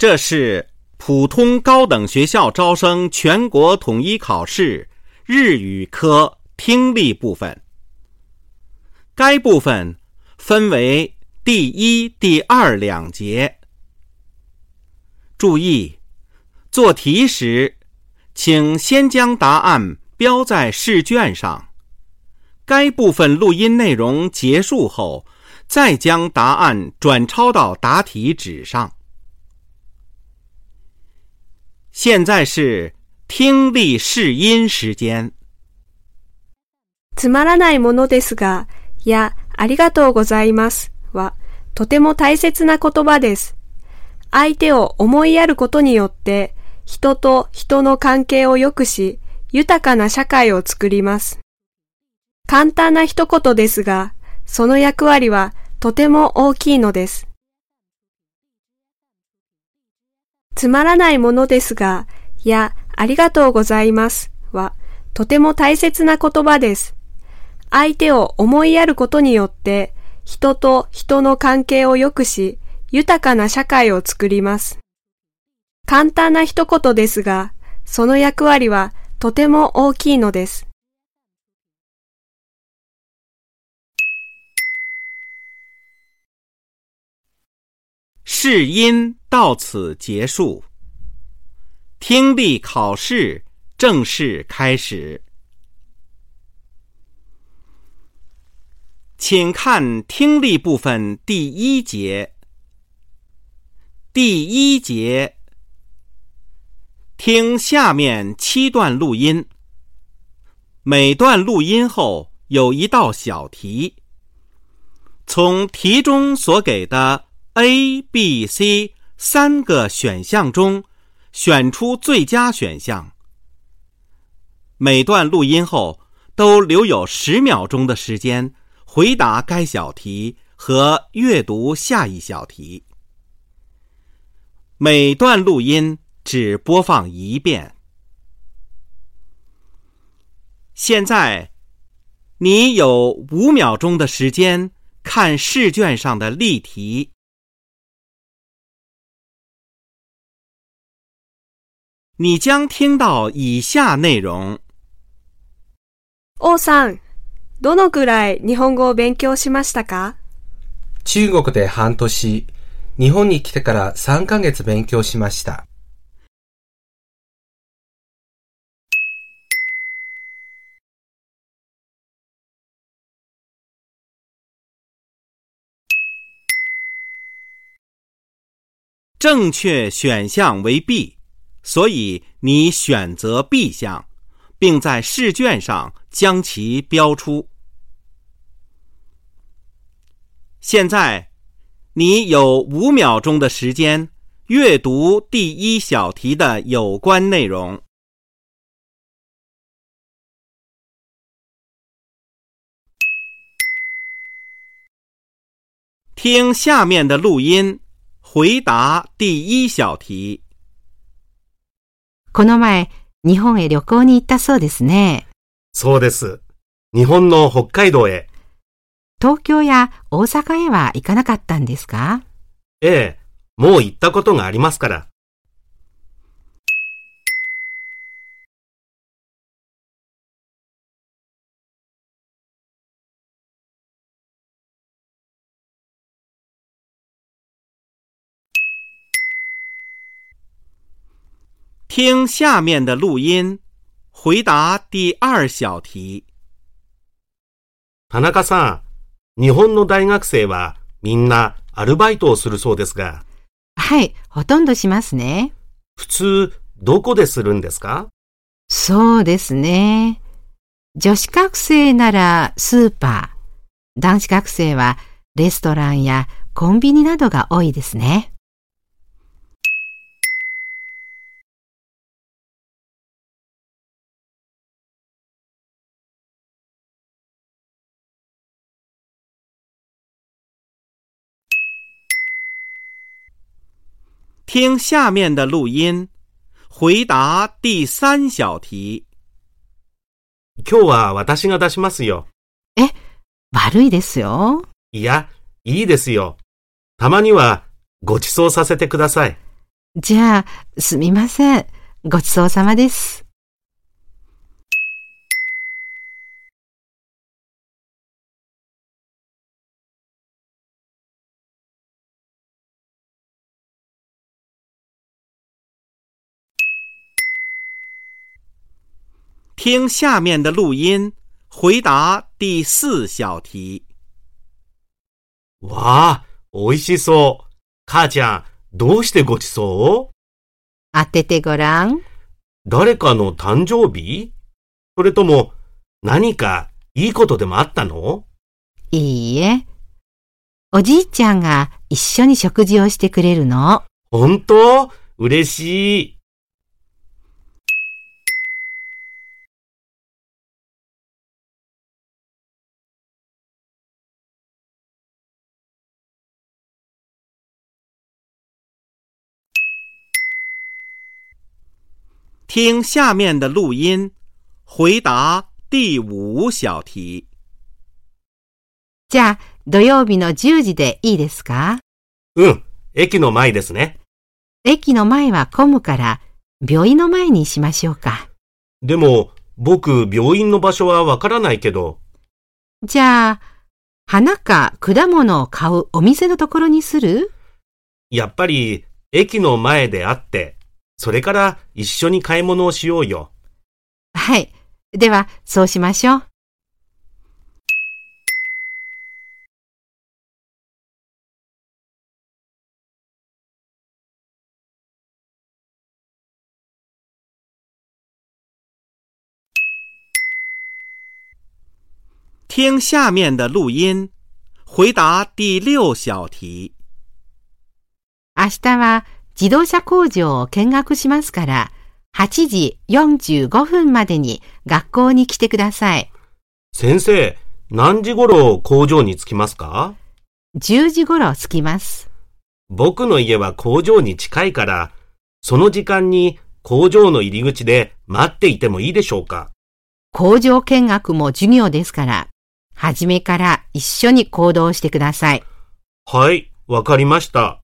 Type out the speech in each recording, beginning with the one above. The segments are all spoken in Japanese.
这是普通高等学校招生全国统一考试日语科听力部分。该部分分为第一、第二两节。注意，做题时，请先将答案标在试卷上。该部分录音内容结束后，再将答案转抄到答题纸上。现在是听力试音时间。つまらないものですが、いや、ありがとうございますは、とても大切な言葉です。相手を思いやることによって、人と人の関係を良くし、豊かな社会を作ります。簡単な一言ですが、その役割はとても大きいのです。つまらないものですが、いや、ありがとうございますは、とても大切な言葉です。相手を思いやることによって、人と人の関係を良くし、豊かな社会を作ります。簡単な一言ですが、その役割はとても大きいのです。试音到此结束，听力考试正式开始。请看听力部分第一节。第一节，听下面七段录音。每段录音后有一道小题，从题中所给的。A、B、C 三个选项中，选出最佳选项。每段录音后都留有十秒钟的时间回答该小题和阅读下一小题。每段录音只播放一遍。现在，你有五秒钟的时间看试卷上的例题。你将听到以下内容。王さん、どのくらい日本語を勉強しましたか？中国で半年、日本に来てから3ヶ月勉強しました。正确选项为 B。所以你选择 B 项，并在试卷上将其标出。现在，你有五秒钟的时间阅读第一小题的有关内容。听下面的录音，回答第一小题。この前、日本へ旅行に行ったそうですね。そうです。日本の北海道へ。東京や大阪へは行かなかったんですか？ええ、もう行ったことがありますから。听下面的录音，回答第二小题。田中さん、日本の大学生はみんなアルバイトをするそうですが。はい、ほとんどしますね。普通、どこでするんですか？そうですね。女子学生ならスーパー、男子学生はレストランやコンビニなどが多いですね。听下面的录音，回答第三小题。今日は私が出しますよ。え、悪いですよ。いや、いいですよ。たまにはご馳走させてください。じゃあ、すみません。ごちそうさまです。听下面的录音，回答第四小题。わあ、美味しそう。母ちゃん、どうしてごちそう？当ててごらん。誰かの誕生日？それとも、何かいいことでもあったの？いいえ。おじいちゃんが一緒に食事をしてくれるの。本当？嬉しい。听下面的录音，回答第五小题。じゃあ、土曜日の10時でいいですか？うん、駅の前ですね。駅の前は混むから、病院の前にしましょうか。でも、僕、病院の場所はわからないけど、じゃあ、花か果物を買うお店のところにする？やっぱり、駅の前で会って、それから一緒に買い物をしようよ。はい。では、そうしましょう。听下面的录音，回答第六小题。明日は自動車工場を見学しますから、8時45分までに学校に来てください。先生、何時頃工場に着きますか？10時頃着きます。僕の家は工場に近いから、その時間に工場の入り口で待っていてもいいでしょうか？工場見学も授業ですから、初めから一緒に行動してください。はい、わかりました。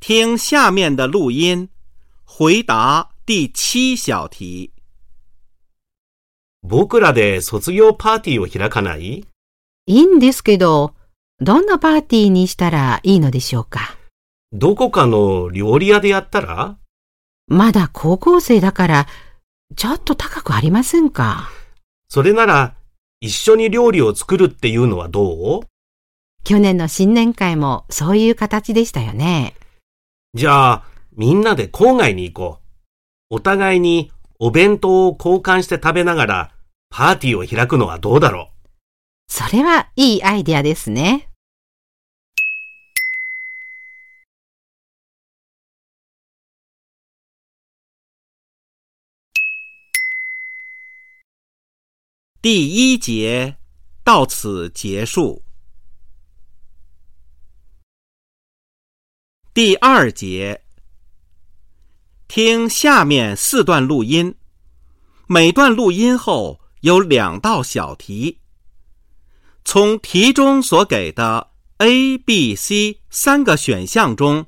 听下面的录音，回答第七小题。僕らで卒業パーティーを開かない？いいんですけど、どんなパーティーにしたらいいのでしょうか？どこかの料理屋でやったら？まだ高校生だから、ちょっと高くありませんか？それなら、一緒に料理を作るっていうのはどう？去年の新年会もそういう形でしたよね。じゃあ、みんなで郊外に行こう。お互いにお弁当を交換して食べながら、パーティーを開くのはどうだろそれはいいアイデアですね。第一节到此结束。第二节，听下面四段录音，每段录音后有两道小题，从题中所给的 A、B、C 三个选项中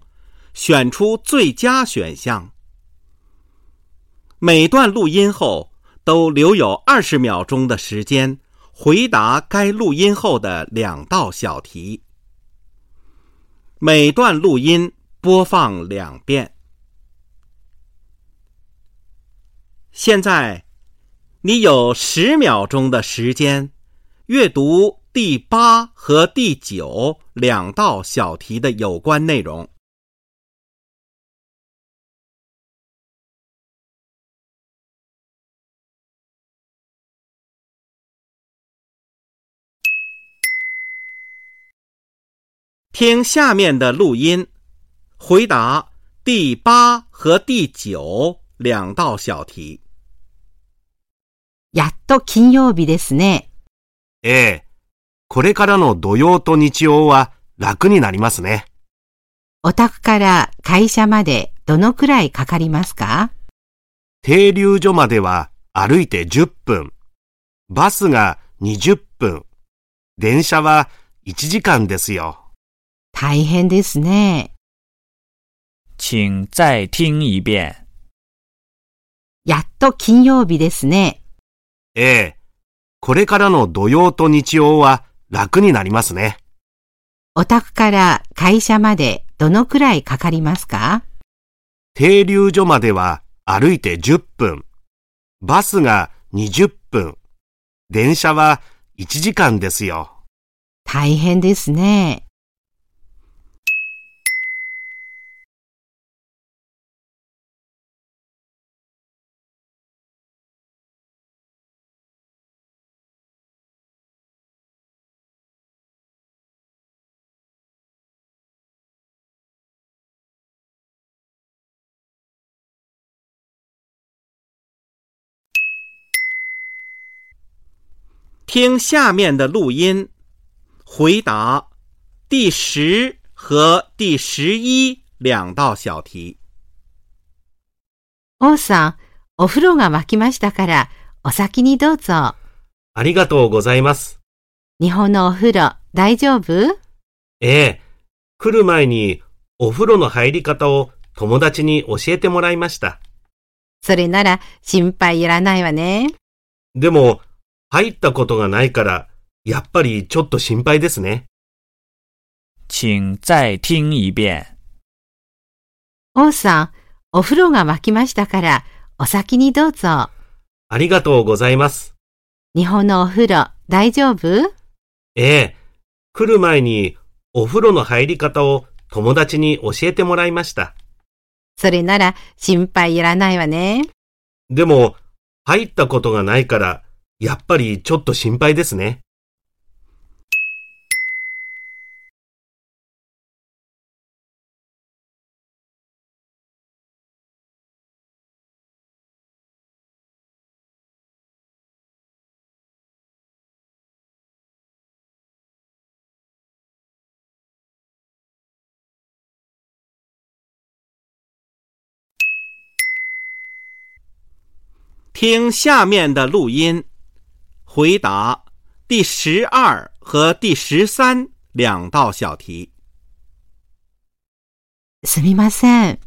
选出最佳选项。每段录音后都留有二十秒钟的时间回答该录音后的两道小题。每段录音播放两遍。现在，你有十秒钟的时间阅读第八和第九两道小题的有关内容。听下面的录音，回答第八和第九两道小题。やっと金曜日ですね。ええ。これからの土曜と日曜は楽になりますね。お宅から会社までどのくらいかかりますか？停留所までは歩いて10分。バスが20分。電車は1時間ですよ。大変ですね。请再听一遍。やっと金曜日ですね。ええ。これからの土曜と日曜は楽になりますね。お宅から会社までどのくらいかかりますか？停留所までは歩いて10分。バスが20分。電車は1時間ですよ。大変ですね。听下面的录音，回答第十和第十一两道小题。王さん、お風呂が沸きましたから、お先にどうぞ。ありがとうございます。日本のお風呂、大丈夫？ええ。来る前にお風呂の入り方を友達に教えてもらいました。それなら心配いらないわね。でも、入ったことがないから、やっぱりちょっと心配ですね。请再听一遍。王さん、お風呂が沸きましたから、お先にどうぞ。ありがとうございます。日本のお風呂、大丈夫？ええ。来る前にお風呂の入り方を友達に教えてもらいました。それなら心配いらないわね。でも、入ったことがないから、やっぱりちょっと心配ですね。听下面的录音，回答第十二和第十三两道小题。すみません。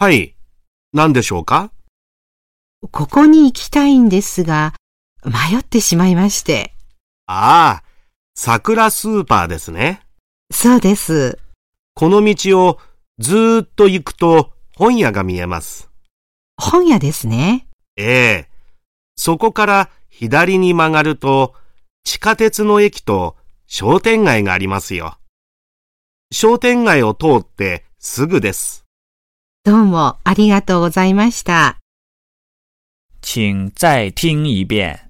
はい。何でしょうか？ここに行きたいんですが、迷ってしまいまして。ああ、桜スーパーですね。そうです。この道をずーっと行くと本屋が見えます。本屋ですね。ええ。そこから左に曲がると地下鉄の駅と商店街がありますよ。商店街を通ってすぐです。どうもありがとうございました。请再听一遍。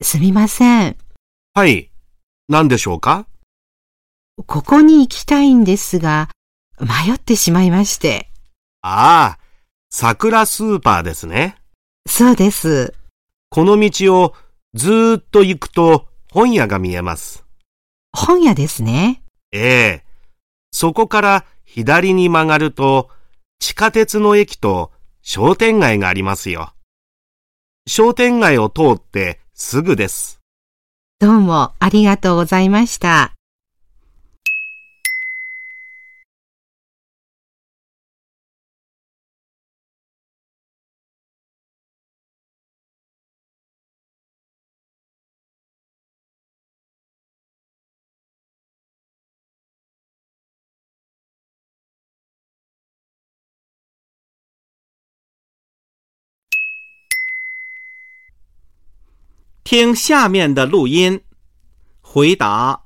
すみません。はい。何でしょうか？ここに行きたいんですが、迷ってしまいまして。ああ、桜スーパーですね。そうです。この道をずーっと行くと本屋が見えます。本屋ですね。ええ。そこから左に曲がると地下鉄の駅と商店街がありますよ。商店街を通ってすぐです。どうもありがとうございました。听下面的录音，回答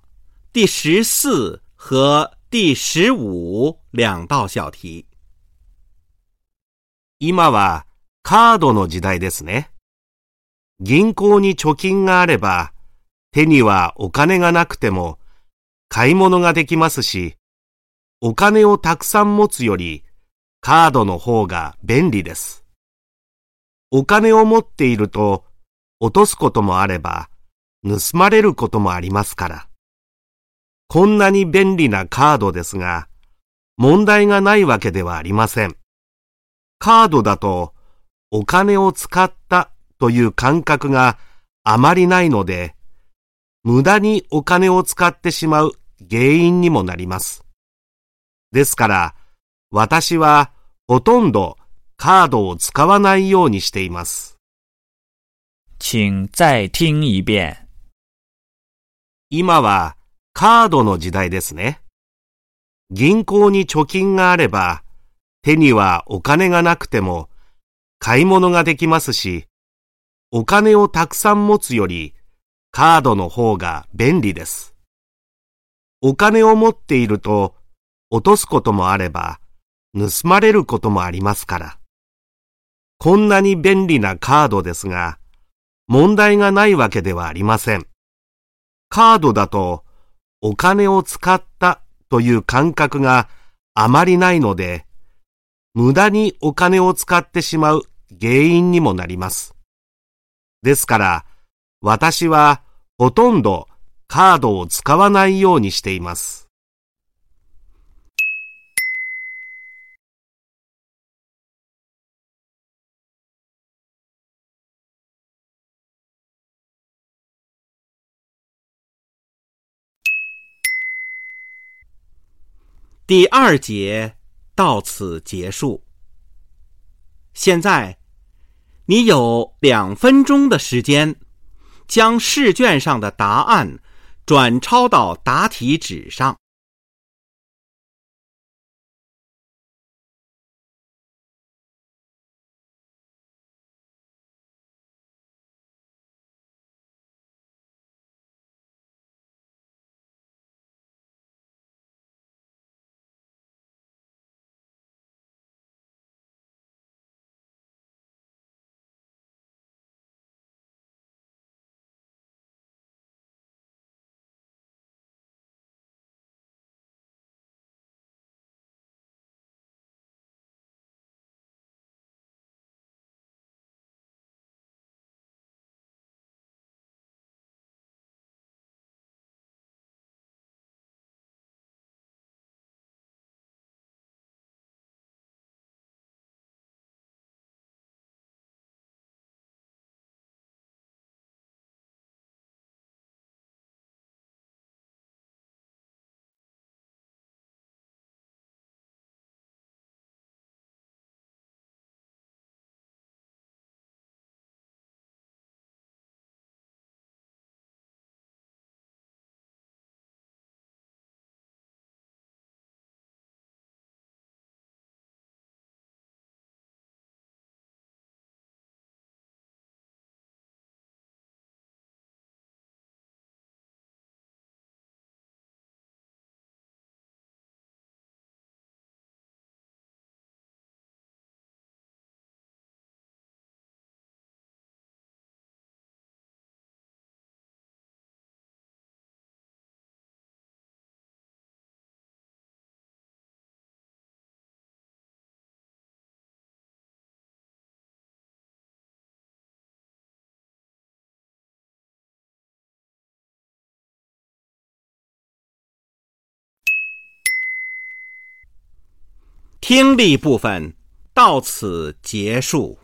第十四和第十五两道小题。今はカードの時代ですね。銀行に貯金があれば手にはお金がなくても買い物ができますし、お金をたくさん持つよりカードの方が便利です。お金を持っていると落とすこともあれば盗まれることもありますから。こんなに便利なカードですが、問題がないわけではありません。カードだとお金を使ったという感覚があまりないので、無駄にお金を使ってしまう原因にもなります。ですから、私はほとんどカードを使わないようにしています。请再听一遍。今はカードの時代ですね。銀行に貯金があれば、手にはお金がなくても買い物ができますし、お金をたくさん持つよりカードの方が便利です。お金を持っていると落とすこともあれば盗まれることもありますから。こんなに便利なカードですが、問題がないわけではありません。カードだとお金を使ったという感覚があまりないので、無駄にお金を使ってしまう原因にもなります。ですから、私はほとんどカードを使わないようにしています。第二节到此结束。现在，你有两分钟的时间，将试卷上的答案转抄到答题纸上。听力部分到此结束。